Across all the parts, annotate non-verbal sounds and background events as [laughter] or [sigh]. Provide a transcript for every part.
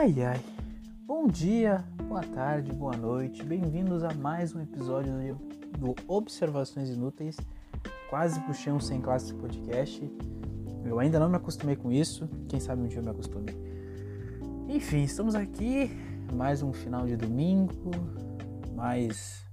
Ai ai, bom dia, boa tarde, boa noite, bem-vindos a mais um episódio do Observações Inúteis. Quase puxei um sem classe podcast. Eu ainda não me acostumei com isso, quem sabe um dia eu me acostume. Enfim, estamos aqui, mais um final de domingo, mais,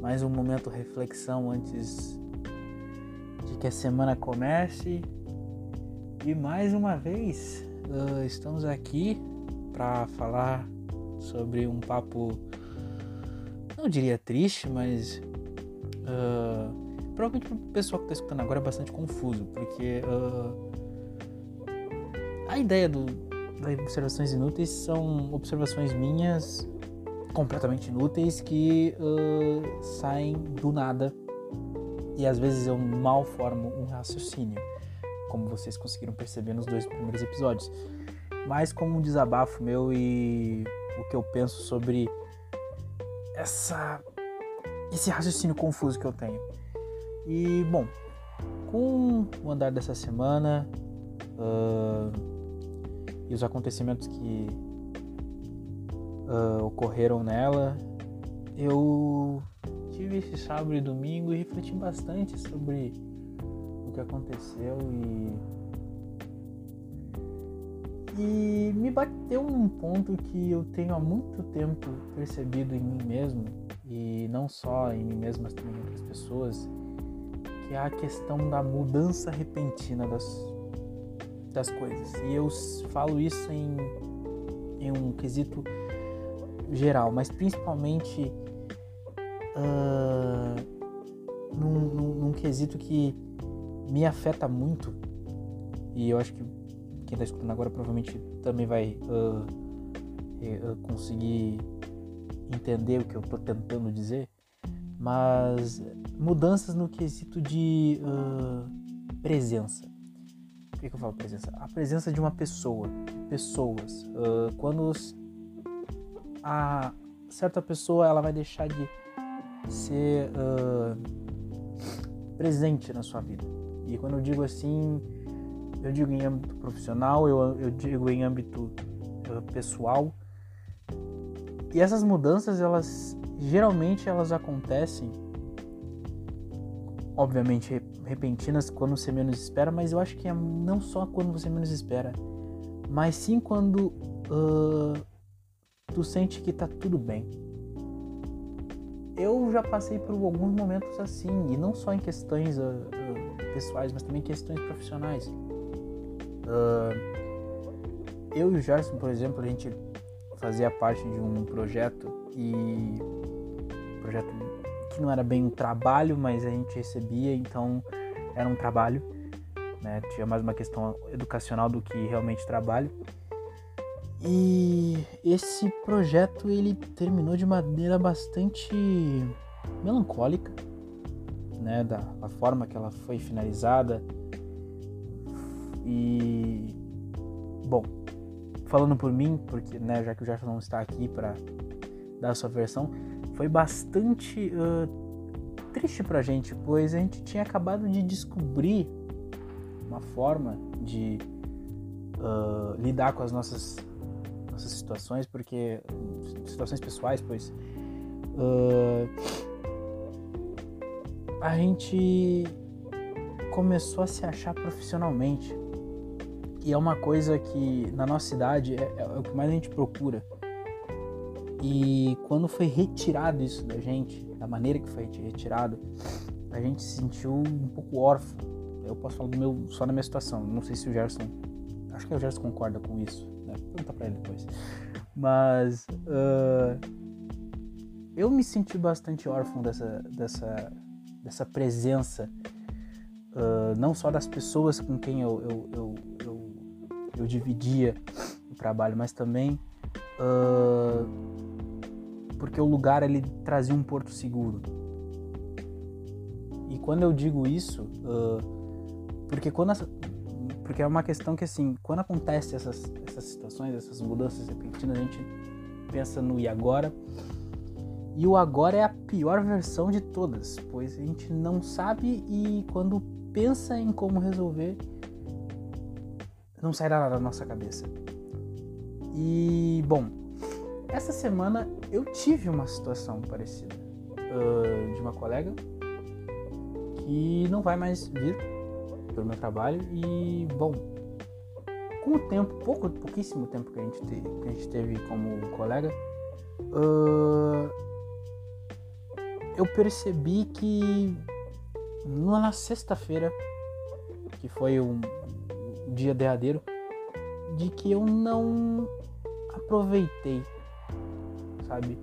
mais um momento reflexão antes de que a semana comece. E mais uma vez, uh, estamos aqui para falar sobre um papo, não diria triste, mas uh, provavelmente para o pessoal que está escutando agora é bastante confuso, porque uh, a ideia do, das observações inúteis são observações minhas completamente inúteis que uh, saem do nada. E às vezes eu mal formo um raciocínio, como vocês conseguiram perceber nos dois primeiros episódios mais como um desabafo meu e o que eu penso sobre essa esse raciocínio confuso que eu tenho. E bom, com o andar dessa semana uh, e os acontecimentos que uh, ocorreram nela, eu tive esse sábado e domingo e refleti bastante sobre o que aconteceu e e me bateu num ponto que eu tenho há muito tempo percebido em mim mesmo, e não só em mim mesmo, mas também em outras pessoas, que é a questão da mudança repentina das, das coisas. E eu falo isso em, em um quesito geral, mas principalmente uh, num, num, num quesito que me afeta muito, e eu acho que quem está escutando agora provavelmente também vai uh, uh, conseguir entender o que eu estou tentando dizer, mas mudanças no quesito de uh, presença. Por que, que, eu falo presença? A presença de uma pessoa, pessoas. quando a certa pessoa ela vai deixar de ser presente na sua vida. E quando eu digo assim, eu digo em âmbito profissional, eu, eu digo em âmbito uh, pessoal. E essas mudanças, elas geralmente elas acontecem, obviamente repentinas quando você menos espera, mas eu acho que é não só quando você menos espera, mas sim quando uh, tu sente que tá tudo bem. Eu já passei por alguns momentos assim, e não só em questões uh, pessoais, mas também questões profissionais. Uh, eu e o Gerson, por exemplo, a gente fazia parte de um projeto e projeto que não era bem um trabalho, mas a gente recebia, então era um trabalho, né? Tinha mais uma questão educacional do que realmente trabalho. E esse projeto ele terminou de maneira bastante melancólica, né, da, da forma que ela foi finalizada, e bom, falando por mim, porque né, já que o Gerson não está aqui para dar a sua versão, foi bastante uh, triste pra gente, pois a gente tinha acabado de descobrir uma forma de uh, lidar com as nossas, nossas situações, porque situações pessoais, pois uh, a gente começou a se achar profissionalmente. E é uma coisa que na nossa cidade é, é, o que mais a gente procura. E quando foi retirado isso da gente, da maneira que foi retirado, a gente se sentiu um pouco órfão. Eu posso falar do meu, só na minha situação. Não sei se o Gerson. Acho que o Gerson concorda com isso. Né? Pergunta pra ele depois. Mas. Uh, eu me senti bastante órfão dessa, dessa, dessa presença. Uh, não só das pessoas com quem eu, eu, eu, eu dividia o trabalho, mas também uh, porque o lugar ele trazia um porto seguro. E quando eu digo isso, uh, porque quando essa, porque é uma questão que assim, quando acontece essas, essas situações, essas mudanças repentinas, a gente pensa no e agora. E o agora é a pior versão de todas, pois a gente não sabe e quando pensa em como resolver, não sairá da nossa cabeça. E, bom, essa semana eu tive uma situação parecida uh, de uma colega que não vai mais vir pelo meu trabalho e, bom, com o tempo, pouco, pouquíssimo tempo que a gente, te, que a gente teve como colega, uh, eu percebi que na sexta-feira, que foi um dia derradeiro, de que eu não aproveitei, sabe?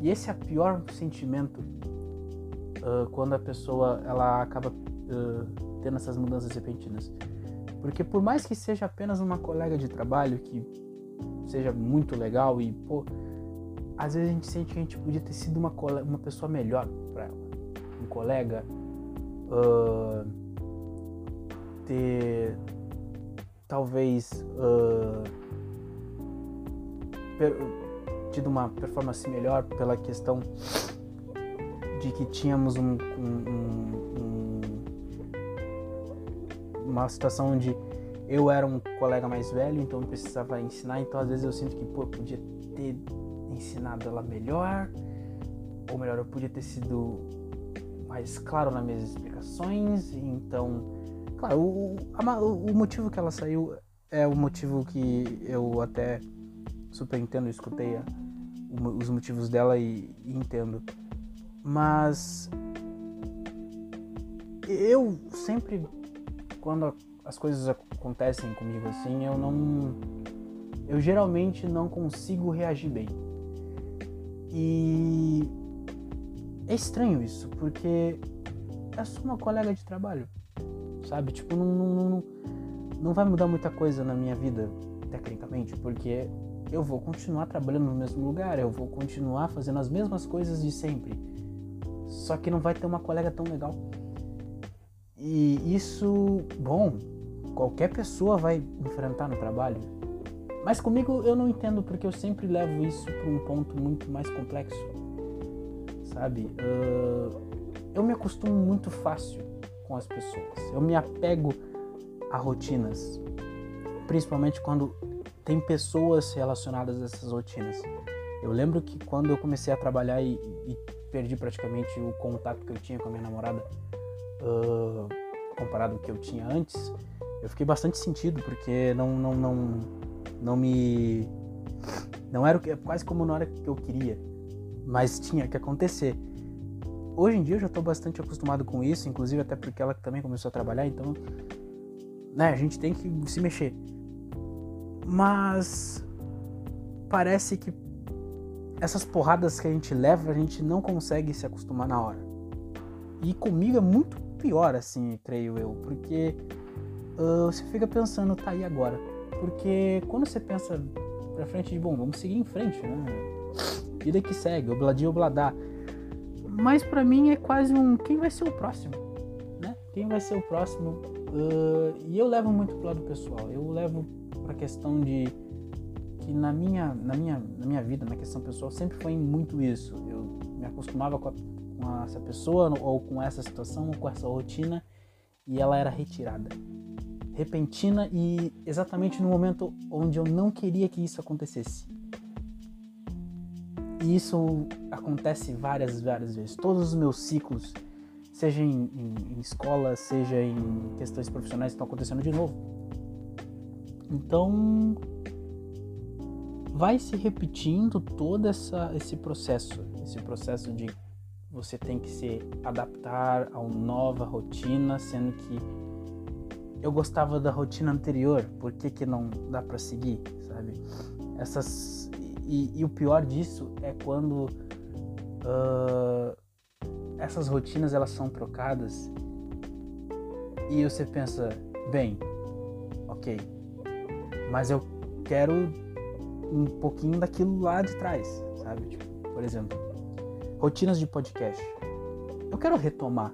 E esse é o pior sentimento uh, quando a pessoa ela acaba uh, tendo essas mudanças repentinas. Porque por mais que seja apenas uma colega de trabalho que seja muito legal e, pô, às vezes a gente sente que a gente podia ter sido uma, uma pessoa melhor para ela. Um colega, uh, ter talvez uh, per, tido uma performance melhor pela questão de que tínhamos um, um, um, uma situação onde eu era um colega mais velho, então eu precisava ensinar, então às vezes eu sinto que pô, eu podia ter ensinado ela melhor, ou melhor, eu podia ter sido mais claro nas minhas explicações, então, claro, o, a, o motivo que ela saiu é o motivo que eu até super entendo, escutei a, os motivos dela e, e entendo. Mas eu sempre, quando as coisas acontecem comigo assim, eu não. Eu geralmente não consigo reagir bem. E é estranho isso, porque é só uma colega de trabalho, sabe? Tipo, não, não, não, não vai mudar muita coisa na minha vida, tecnicamente, porque eu vou continuar trabalhando no mesmo lugar, eu vou continuar fazendo as mesmas coisas de sempre. Só que não vai ter uma colega tão legal. E isso, bom, qualquer pessoa vai enfrentar no trabalho. Mas comigo eu não entendo porque eu sempre levo isso para um ponto muito mais complexo. Sabe? Uh, eu me acostumo muito fácil com as pessoas. Eu me apego a rotinas. Principalmente quando tem pessoas relacionadas a essas rotinas. Eu lembro que quando eu comecei a trabalhar e, e perdi praticamente o contato que eu tinha com a minha namorada, uh, comparado ao que eu tinha antes, eu fiquei bastante sentido porque não não não não me não era o que quase como não era o que eu queria, mas tinha que acontecer. Hoje em dia eu já estou bastante acostumado com isso, inclusive até porque ela também começou a trabalhar, então né, a gente tem que se mexer. Mas parece que essas porradas que a gente leva, a gente não consegue se acostumar na hora. E comigo é muito pior, assim, creio eu, porque uh, você fica pensando, tá aí agora. Porque quando você pensa pra frente de, bom, vamos seguir em frente, né? Vida que segue, obladi obladá. Mas para mim é quase um, quem vai ser o próximo? Né? Quem vai ser o próximo? Uh, e eu levo muito pro lado pessoal. Eu levo para a questão de que na minha, na, minha, na minha vida, na questão pessoal, sempre foi muito isso. Eu me acostumava com, a, com essa pessoa ou com essa situação ou com essa rotina e ela era retirada. Repentina e exatamente no momento onde eu não queria que isso acontecesse. E isso acontece várias, várias vezes. Todos os meus ciclos, seja em, em, em escola, seja em questões profissionais, estão acontecendo de novo então vai se repetindo todo essa, esse processo, esse processo de você tem que se adaptar a uma nova rotina, sendo que eu gostava da rotina anterior, por que, que não dá para seguir, sabe? Essas e, e, o pior disso é quando uh, essas rotinas elas são trocadas e você pensa, bem, ok, mas eu quero um pouquinho daquilo lá de trás, sabe? Tipo, por exemplo, rotinas de podcast. Eu quero retomar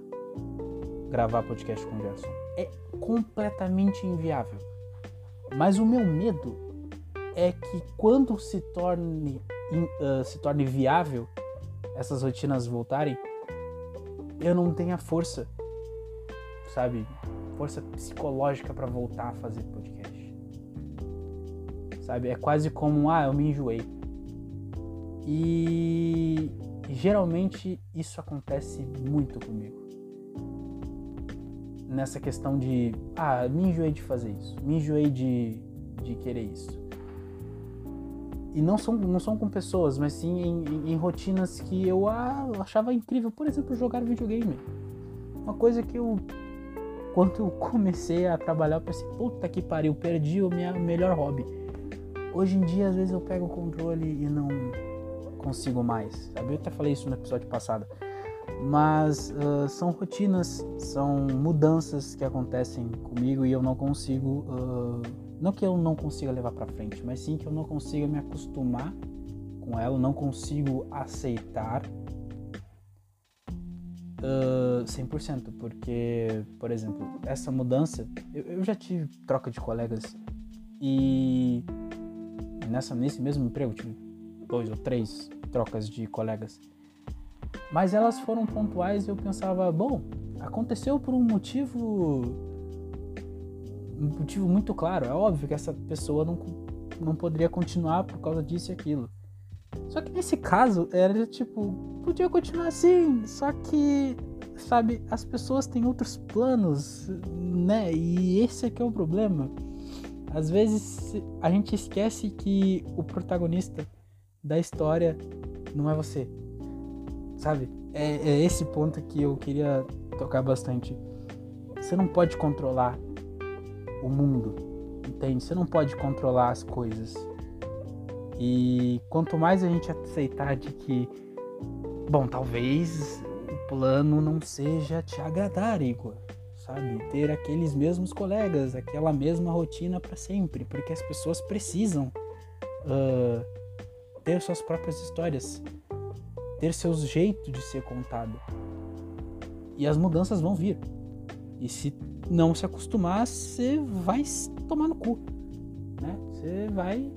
gravar podcast com o Gerson. É completamente inviável. Mas o meu medo é que quando se torne, uh, se torne viável essas rotinas voltarem, eu não tenha força, sabe? Força psicológica para voltar a fazer podcast sabe? É quase como, ah, eu me enjoei. E geralmente isso acontece muito comigo. Nessa questão de, ah, me enjoei de fazer isso, me enjoei de, de querer isso. E não são, não são com pessoas, mas sim em, em, rotinas que eu ah, achava incrível. Por exemplo, jogar videogame. Uma coisa que eu, quando eu comecei a trabalhar, eu pensei, puta que pariu, perdi o meu melhor hobby. Hoje em dia, às vezes eu pego o controle e não consigo mais, sabe? Eu até falei isso no episódio passado. Mas uh, são rotinas, são mudanças que acontecem comigo e eu não consigo. Uh, não que eu não consiga levar para frente, mas sim que eu não consiga me acostumar com ela, não consigo aceitar uh, 100%, porque, por exemplo, essa mudança, eu, eu, já tive troca de colegas e nessa, nesse mesmo emprego tive dois ou três trocas de colegas. Mas elas foram pontuais e eu pensava, bom, aconteceu por um motivo um motivo muito claro. É óbvio que essa pessoa não, não poderia continuar por causa disso e aquilo. Só que nesse caso era tipo, podia continuar assim, só que, sabe, as pessoas têm outros planos, né? E esse é que é o problema. Às vezes a gente esquece que o protagonista da história não é você. Sabe? É, é esse ponto que eu queria tocar bastante. Você não pode controlar o mundo, entende? Você não pode controlar as coisas. E quanto mais a gente aceitar de que, bom, talvez o plano não seja te agradar, Igor, sabe? Ter aqueles mesmos colegas, aquela mesma rotina para sempre, porque as pessoas precisam uh, ter suas próprias histórias, ter seus jeitos de ser contado. E as mudanças vão vir. E se não se acostumar, você vai tomar no cu, né? Você vai,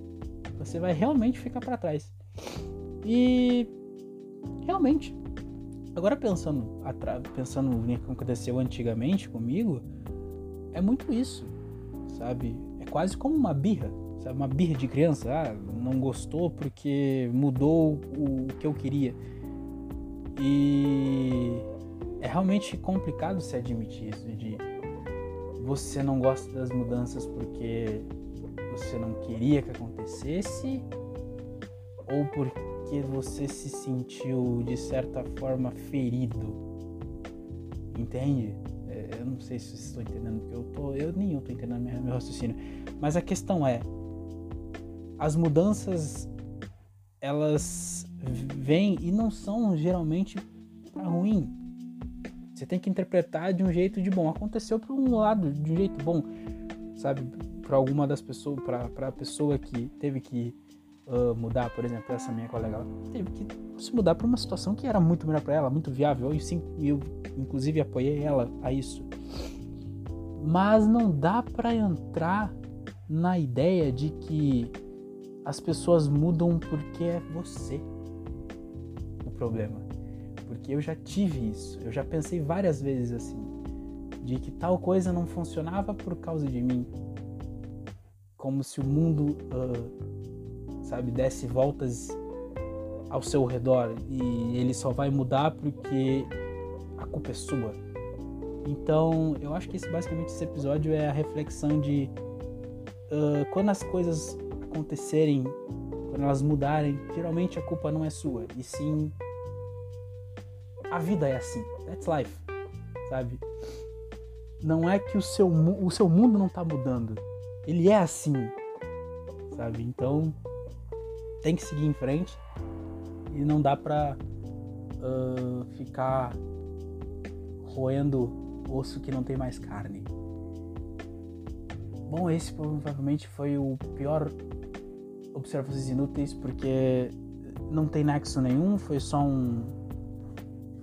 você vai realmente ficar para trás. E realmente, agora pensando, pensando no que aconteceu antigamente comigo, é muito isso, sabe? É quase como uma birra sabe? Uma birra de criança, ah, não gostou porque mudou o que eu queria. E é realmente complicado se admitir isso de você não gosta das mudanças porque você não queria que acontecesse ou porque você se sentiu de certa forma ferido. Entende? É, eu não sei se vocês estão entendendo porque eu tô, eu nem eu tô entendendo meu raciocínio. Mas a questão é, as mudanças elas vêm e não são geralmente para ruim. Você tem que interpretar de um jeito de bom. Aconteceu por um lado de um jeito bom, sabe? Para alguma das pessoas, para a pessoa que teve que uh, mudar, por exemplo, essa minha colega, ela teve que se mudar para uma situação que era muito melhor para ela, muito viável. E sim, eu inclusive apoiei ela a isso. Mas não dá para entrar na ideia de que as pessoas mudam porque é você o problema. Porque eu já tive isso, eu já pensei várias vezes assim, de que tal coisa não funcionava por causa de mim. Como se o mundo, uh, sabe, desse voltas ao seu redor e ele só vai mudar porque a culpa é sua. Então, eu acho que esse, basicamente esse episódio é a reflexão de uh, quando as coisas acontecerem, quando elas mudarem, geralmente a culpa não é sua, e sim a vida é assim. That's life, sabe? Não é que o seu, o seu mundo não tá mudando. Ele é assim, sabe? Então tem que seguir em frente e não dá pra uh, ficar roendo osso que não tem mais carne. Bom, esse provavelmente foi o pior observações inúteis porque não tem nexo nenhum, foi só um,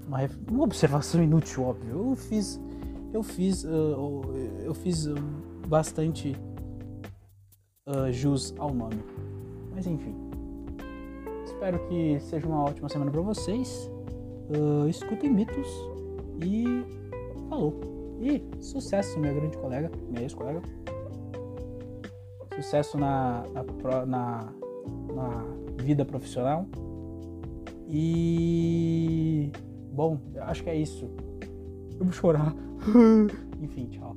uma, uma observação inútil, óbvio. Eu fiz, eu fiz, uh, eu fiz bastante uh, jus ao nome. Mas enfim, espero que seja uma ótima semana para vocês. Escutem mitos e falou. E sucesso, minha grande colega, minha ex-colega. sucesso na, na, na, na vida profissional. E. Bom, acho que é isso. Eu vou chorar. [laughs] Enfim, tchau.